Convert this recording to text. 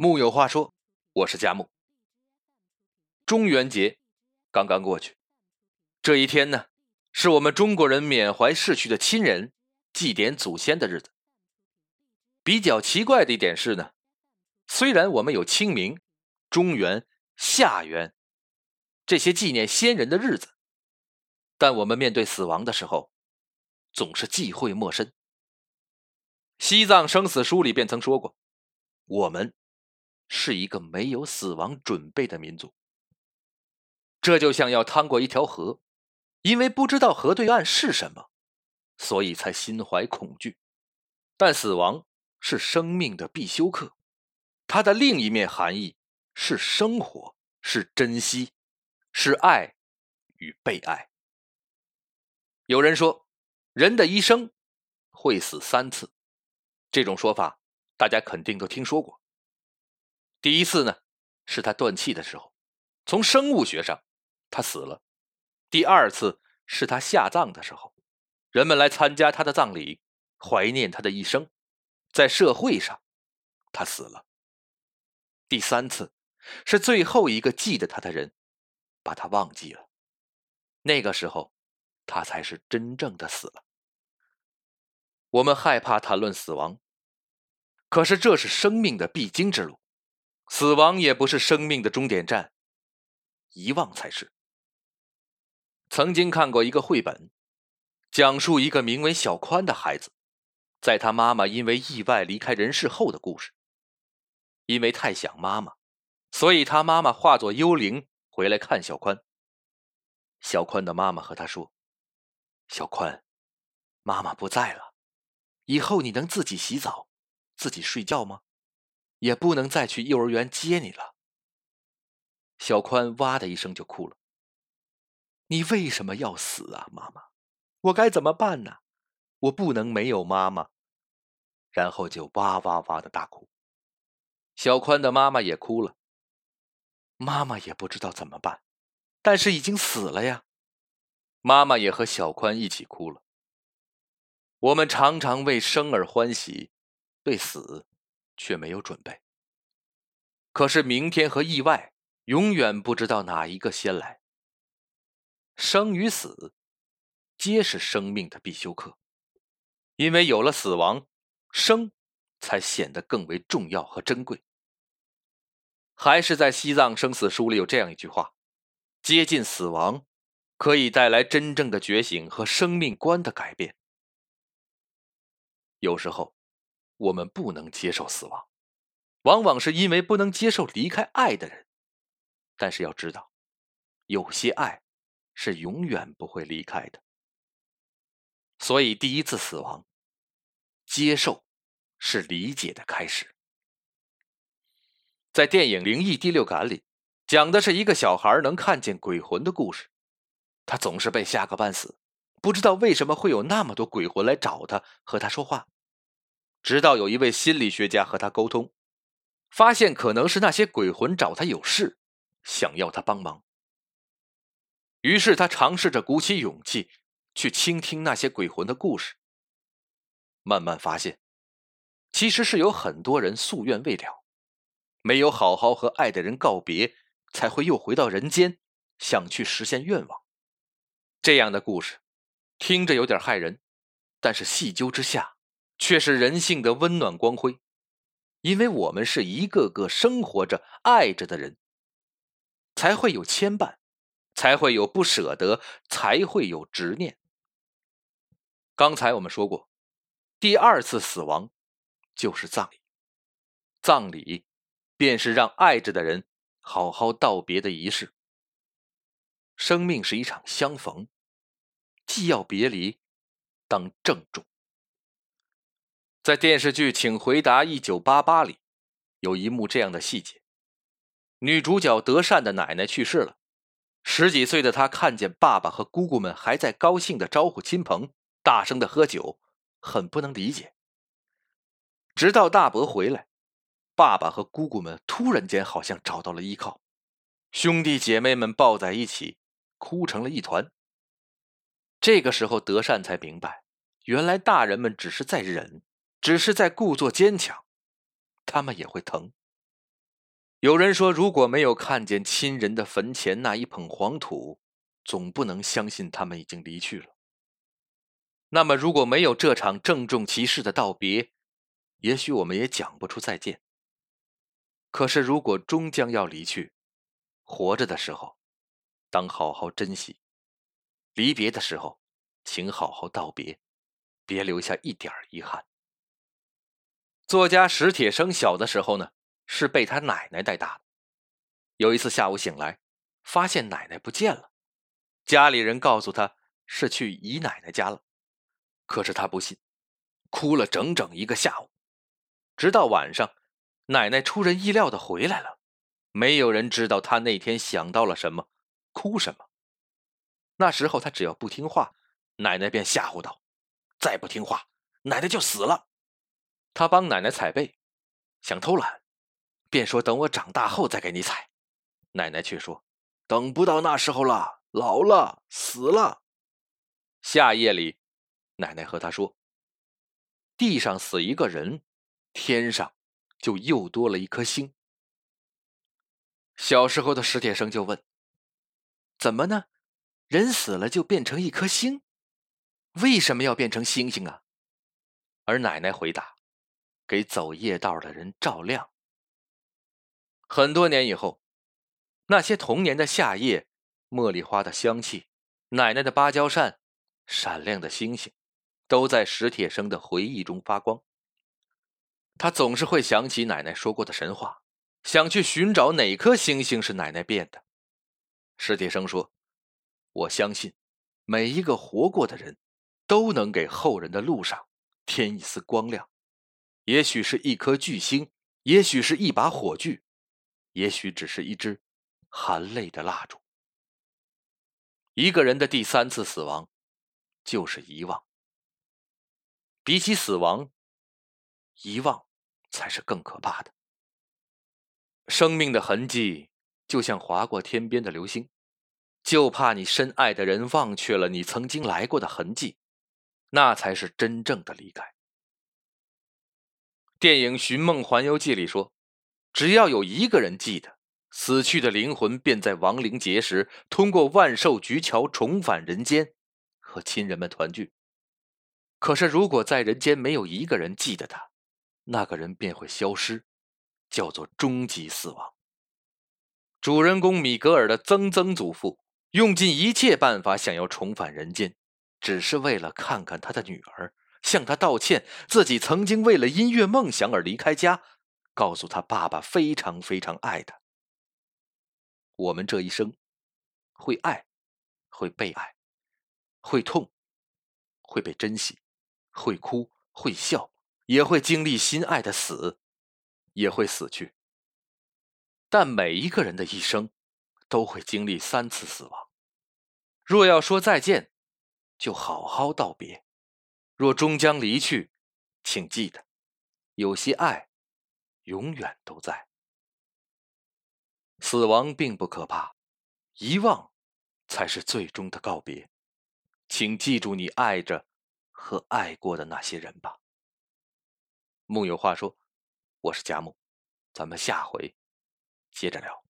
木有话说，我是佳木。中元节刚刚过去，这一天呢，是我们中国人缅怀逝去的亲人、祭奠祖先的日子。比较奇怪的一点是呢，虽然我们有清明、中元、下元这些纪念先人的日子，但我们面对死亡的时候，总是忌讳陌生。西藏生死书里便曾说过，我们是一个没有死亡准备的民族。这就像要趟过一条河，因为不知道河对岸是什么，所以才心怀恐惧。但死亡是生命的必修课，它的另一面含义是生活，是珍惜，是爱与被爱。有人说，人的一生会死三次。这种说法，大家肯定都听说过。第一次呢，是他断气的时候，从生物学上，他死了；第二次是他下葬的时候，人们来参加他的葬礼，怀念他的一生，在社会上，他死了；第三次是最后一个记得他的人，把他忘记了，那个时候，他才是真正的死了。我们害怕谈论死亡，可是这是生命的必经之路，死亡也不是生命的终点站，遗忘才是。曾经看过一个绘本，讲述一个名为小宽的孩子，在他妈妈因为意外离开人世后的故事。因为太想妈妈，所以他妈妈化作幽灵回来看小宽。小宽的妈妈和他说：“小宽，妈妈不在了。”以后你能自己洗澡、自己睡觉吗？也不能再去幼儿园接你了。小宽哇的一声就哭了。你为什么要死啊，妈妈？我该怎么办呢？我不能没有妈妈。然后就哇哇哇的大哭。小宽的妈妈也哭了。妈妈也不知道怎么办，但是已经死了呀。妈妈也和小宽一起哭了。我们常常为生而欢喜，对死却没有准备。可是明天和意外永远不知道哪一个先来。生与死，皆是生命的必修课。因为有了死亡，生才显得更为重要和珍贵。还是在西藏生死书里有这样一句话：接近死亡，可以带来真正的觉醒和生命观的改变。有时候，我们不能接受死亡，往往是因为不能接受离开爱的人。但是要知道，有些爱是永远不会离开的。所以，第一次死亡，接受是理解的开始。在电影《灵异第六感》里，讲的是一个小孩能看见鬼魂的故事，他总是被吓个半死。不知道为什么会有那么多鬼魂来找他和他说话，直到有一位心理学家和他沟通，发现可能是那些鬼魂找他有事，想要他帮忙。于是他尝试着鼓起勇气去倾听那些鬼魂的故事，慢慢发现，其实是有很多人夙愿未了，没有好好和爱的人告别，才会又回到人间，想去实现愿望。这样的故事。听着有点骇人，但是细究之下，却是人性的温暖光辉。因为我们是一个个生活着、爱着的人，才会有牵绊，才会有不舍得，才会有执念。刚才我们说过，第二次死亡就是葬礼，葬礼便是让爱着的人好好道别的仪式。生命是一场相逢。既要别离，当郑重。在电视剧《请回答一九八八》里，有一幕这样的细节：女主角德善的奶奶去世了，十几岁的她看见爸爸和姑姑们还在高兴的招呼亲朋，大声的喝酒，很不能理解。直到大伯回来，爸爸和姑姑们突然间好像找到了依靠，兄弟姐妹们抱在一起，哭成了一团。这个时候，德善才明白，原来大人们只是在忍，只是在故作坚强，他们也会疼，有人说，如果没有看见亲人的坟前那一捧黄土，总不能相信他们已经离去了。那么，如果没有这场郑重其事的道别，也许我们也讲不出再见。可是，如果终将要离去，活着的时候，当好好珍惜；离别的时候，请好好道别，别留下一点遗憾。作家史铁生小的时候呢？是被他奶奶带大的。有一次下午醒来，发现奶奶不见了，家里人告诉他是去姨奶奶家了，可是他不信，哭了整整一个下午。直到晚上，奶奶出人意料的回来了，没有人知道他那天想到了什么，哭什么。那时候他只要不听话，奶奶便吓唬道：“再不听话，奶奶就死了。”他帮奶奶踩背，想偷懒。便说：“等我长大后再给你踩。”奶奶却说：“等不到那时候了，老了，死了。”夏夜里，奶奶和他说：“地上死一个人，天上就又多了一颗星。”小时候的史铁生就问：“怎么呢？人死了就变成一颗星？为什么要变成星星啊？”而奶奶回答：“给走夜道的人照亮。”很多年以后，那些童年的夏夜，茉莉花的香气，奶奶的芭蕉扇，闪亮的星星，都在史铁生的回忆中发光。他总是会想起奶奶说过的神话，想去寻找哪颗星星是奶奶变的。史铁生说：“我相信，每一个活过的人，都能给后人的路上添一丝光亮。也许是一颗巨星，也许是一把火炬。”也许只是一支含泪的蜡烛。一个人的第三次死亡，就是遗忘。比起死亡，遗忘才是更可怕的。生命的痕迹就像划过天边的流星，就怕你深爱的人忘却了你曾经来过的痕迹，那才是真正的离开。电影《寻梦环游记》里说。只要有一个人记得，死去的灵魂便在亡灵节时通过万寿菊桥重返人间，和亲人们团聚。可是，如果在人间没有一个人记得他，那个人便会消失，叫做终极死亡。主人公米格尔的曾曾祖父用尽一切办法想要重返人间，只是为了看看他的女儿，向他道歉，自己曾经为了音乐梦想而离开家。告诉他，爸爸非常非常爱他。我们这一生，会爱，会被爱，会痛，会被珍惜，会哭，会笑，也会经历心爱的死，也会死去。但每一个人的一生，都会经历三次死亡。若要说再见，就好好道别；若终将离去，请记得，有些爱。永远都在。死亡并不可怕，遗忘才是最终的告别。请记住你爱着和爱过的那些人吧。木有话说，我是贾木，咱们下回接着聊。